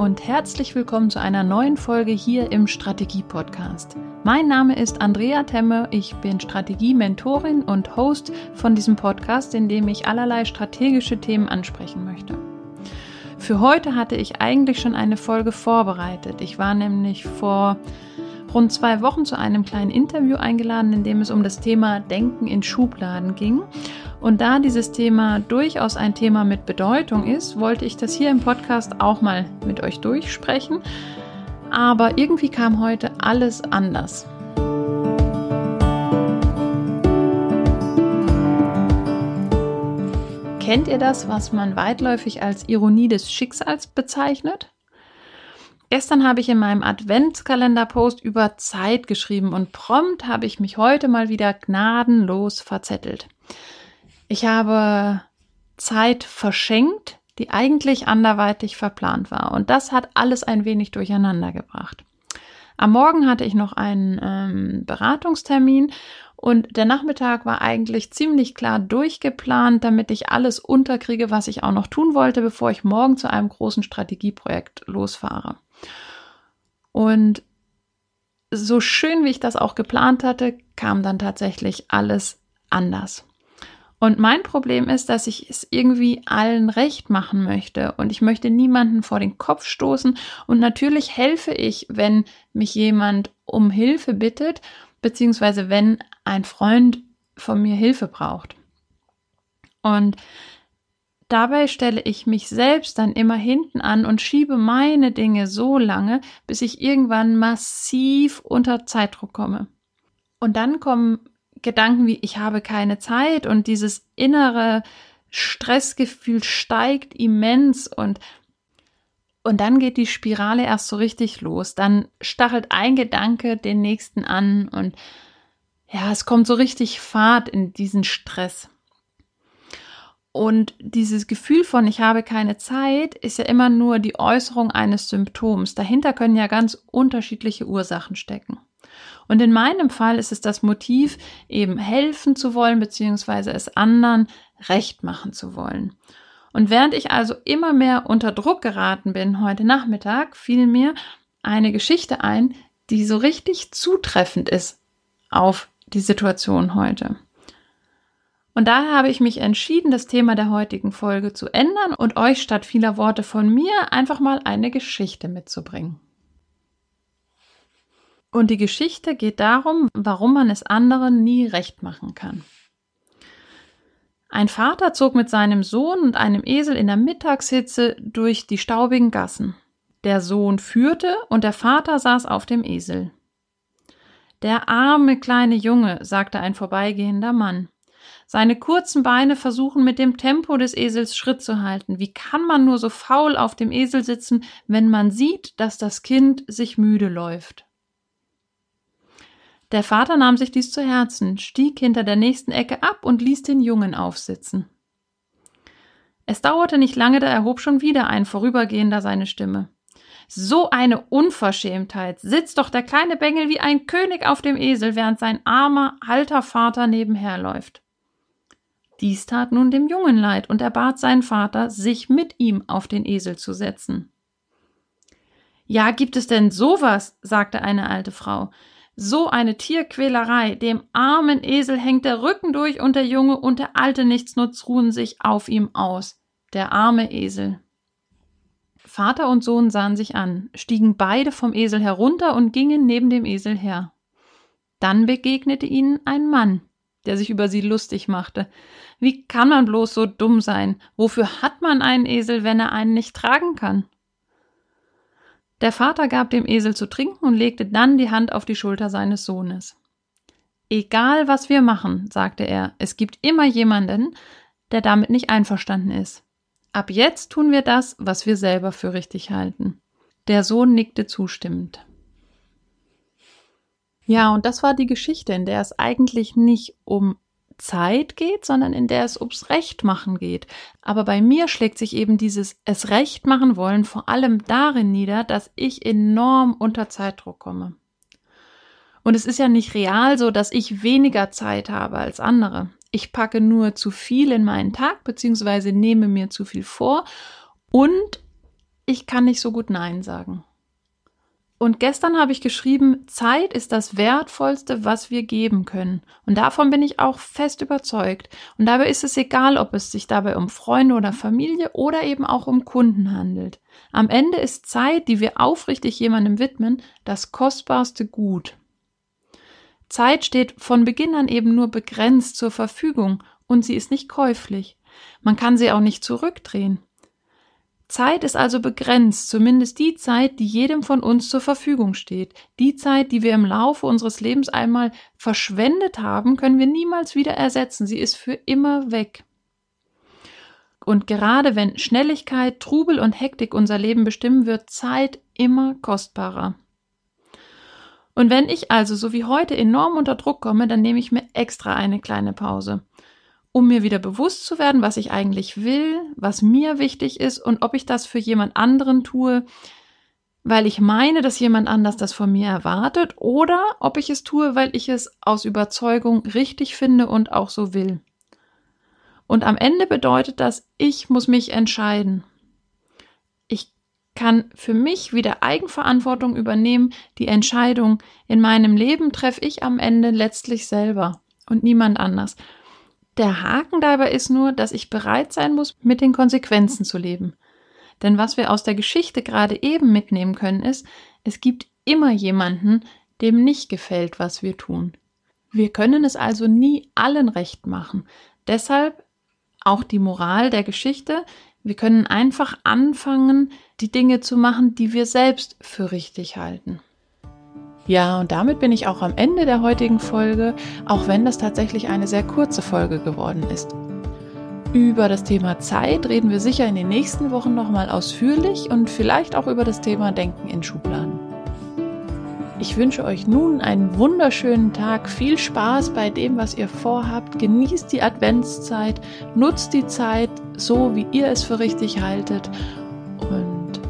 und herzlich willkommen zu einer neuen Folge hier im Strategie-Podcast. Mein Name ist Andrea Temme, ich bin Strategie-Mentorin und Host von diesem Podcast, in dem ich allerlei strategische Themen ansprechen möchte. Für heute hatte ich eigentlich schon eine Folge vorbereitet. Ich war nämlich vor rund zwei Wochen zu einem kleinen Interview eingeladen, in dem es um das Thema Denken in Schubladen ging. Und da dieses Thema durchaus ein Thema mit Bedeutung ist, wollte ich das hier im Podcast auch mal mit euch durchsprechen. Aber irgendwie kam heute alles anders. Kennt ihr das, was man weitläufig als Ironie des Schicksals bezeichnet? Gestern habe ich in meinem Adventskalender-Post über Zeit geschrieben und prompt habe ich mich heute mal wieder gnadenlos verzettelt. Ich habe Zeit verschenkt, die eigentlich anderweitig verplant war. Und das hat alles ein wenig durcheinander gebracht. Am Morgen hatte ich noch einen ähm, Beratungstermin und der Nachmittag war eigentlich ziemlich klar durchgeplant, damit ich alles unterkriege, was ich auch noch tun wollte, bevor ich morgen zu einem großen Strategieprojekt losfahre. Und so schön, wie ich das auch geplant hatte, kam dann tatsächlich alles anders. Und mein Problem ist, dass ich es irgendwie allen recht machen möchte und ich möchte niemanden vor den Kopf stoßen und natürlich helfe ich, wenn mich jemand um Hilfe bittet, beziehungsweise wenn ein Freund von mir Hilfe braucht. Und dabei stelle ich mich selbst dann immer hinten an und schiebe meine Dinge so lange, bis ich irgendwann massiv unter Zeitdruck komme. Und dann kommen Gedanken wie ich habe keine Zeit und dieses innere Stressgefühl steigt immens und und dann geht die Spirale erst so richtig los. Dann stachelt ein Gedanke den nächsten an und ja, es kommt so richtig Fahrt in diesen Stress. Und dieses Gefühl von ich habe keine Zeit ist ja immer nur die Äußerung eines Symptoms. Dahinter können ja ganz unterschiedliche Ursachen stecken. Und in meinem Fall ist es das Motiv, eben helfen zu wollen, beziehungsweise es anderen recht machen zu wollen. Und während ich also immer mehr unter Druck geraten bin heute Nachmittag, fiel mir eine Geschichte ein, die so richtig zutreffend ist auf die Situation heute. Und daher habe ich mich entschieden, das Thema der heutigen Folge zu ändern und euch statt vieler Worte von mir einfach mal eine Geschichte mitzubringen. Und die Geschichte geht darum, warum man es anderen nie recht machen kann. Ein Vater zog mit seinem Sohn und einem Esel in der Mittagshitze durch die staubigen Gassen. Der Sohn führte und der Vater saß auf dem Esel. Der arme kleine Junge, sagte ein vorbeigehender Mann. Seine kurzen Beine versuchen mit dem Tempo des Esels Schritt zu halten. Wie kann man nur so faul auf dem Esel sitzen, wenn man sieht, dass das Kind sich müde läuft? Der Vater nahm sich dies zu Herzen, stieg hinter der nächsten Ecke ab und ließ den Jungen aufsitzen. Es dauerte nicht lange, da erhob schon wieder ein Vorübergehender seine Stimme. So eine Unverschämtheit. Sitzt doch der kleine Bengel wie ein König auf dem Esel, während sein armer, alter Vater nebenher läuft. Dies tat nun dem Jungen leid, und er bat seinen Vater, sich mit ihm auf den Esel zu setzen. Ja, gibt es denn sowas? sagte eine alte Frau. So eine Tierquälerei. Dem armen Esel hängt der Rücken durch und der Junge und der alte Nichtsnutz ruhen sich auf ihm aus. Der arme Esel. Vater und Sohn sahen sich an, stiegen beide vom Esel herunter und gingen neben dem Esel her. Dann begegnete ihnen ein Mann, der sich über sie lustig machte. Wie kann man bloß so dumm sein? Wofür hat man einen Esel, wenn er einen nicht tragen kann? Der Vater gab dem Esel zu trinken und legte dann die Hand auf die Schulter seines Sohnes. Egal was wir machen, sagte er, es gibt immer jemanden, der damit nicht einverstanden ist. Ab jetzt tun wir das, was wir selber für richtig halten. Der Sohn nickte zustimmend. Ja, und das war die Geschichte, in der es eigentlich nicht um Zeit geht, sondern in der es ums Recht machen geht. Aber bei mir schlägt sich eben dieses es Recht machen wollen vor allem darin nieder, dass ich enorm unter Zeitdruck komme. Und es ist ja nicht real so, dass ich weniger Zeit habe als andere. Ich packe nur zu viel in meinen Tag, beziehungsweise nehme mir zu viel vor und ich kann nicht so gut Nein sagen. Und gestern habe ich geschrieben, Zeit ist das Wertvollste, was wir geben können. Und davon bin ich auch fest überzeugt. Und dabei ist es egal, ob es sich dabei um Freunde oder Familie oder eben auch um Kunden handelt. Am Ende ist Zeit, die wir aufrichtig jemandem widmen, das kostbarste Gut. Zeit steht von Beginn an eben nur begrenzt zur Verfügung und sie ist nicht käuflich. Man kann sie auch nicht zurückdrehen. Zeit ist also begrenzt, zumindest die Zeit, die jedem von uns zur Verfügung steht. Die Zeit, die wir im Laufe unseres Lebens einmal verschwendet haben, können wir niemals wieder ersetzen. Sie ist für immer weg. Und gerade wenn Schnelligkeit, Trubel und Hektik unser Leben bestimmen, wird Zeit immer kostbarer. Und wenn ich also so wie heute enorm unter Druck komme, dann nehme ich mir extra eine kleine Pause um mir wieder bewusst zu werden, was ich eigentlich will, was mir wichtig ist und ob ich das für jemand anderen tue, weil ich meine, dass jemand anders das von mir erwartet oder ob ich es tue, weil ich es aus Überzeugung richtig finde und auch so will. Und am Ende bedeutet das, ich muss mich entscheiden. Ich kann für mich wieder Eigenverantwortung übernehmen. Die Entscheidung in meinem Leben treffe ich am Ende letztlich selber und niemand anders. Der Haken dabei ist nur, dass ich bereit sein muss, mit den Konsequenzen zu leben. Denn was wir aus der Geschichte gerade eben mitnehmen können, ist, es gibt immer jemanden, dem nicht gefällt, was wir tun. Wir können es also nie allen recht machen. Deshalb auch die Moral der Geschichte, wir können einfach anfangen, die Dinge zu machen, die wir selbst für richtig halten. Ja, und damit bin ich auch am Ende der heutigen Folge, auch wenn das tatsächlich eine sehr kurze Folge geworden ist. Über das Thema Zeit reden wir sicher in den nächsten Wochen nochmal ausführlich und vielleicht auch über das Thema Denken in Schubladen. Ich wünsche euch nun einen wunderschönen Tag, viel Spaß bei dem, was ihr vorhabt, genießt die Adventszeit, nutzt die Zeit so, wie ihr es für richtig haltet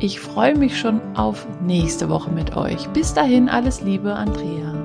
ich freue mich schon auf nächste Woche mit euch. Bis dahin alles Liebe, Andrea.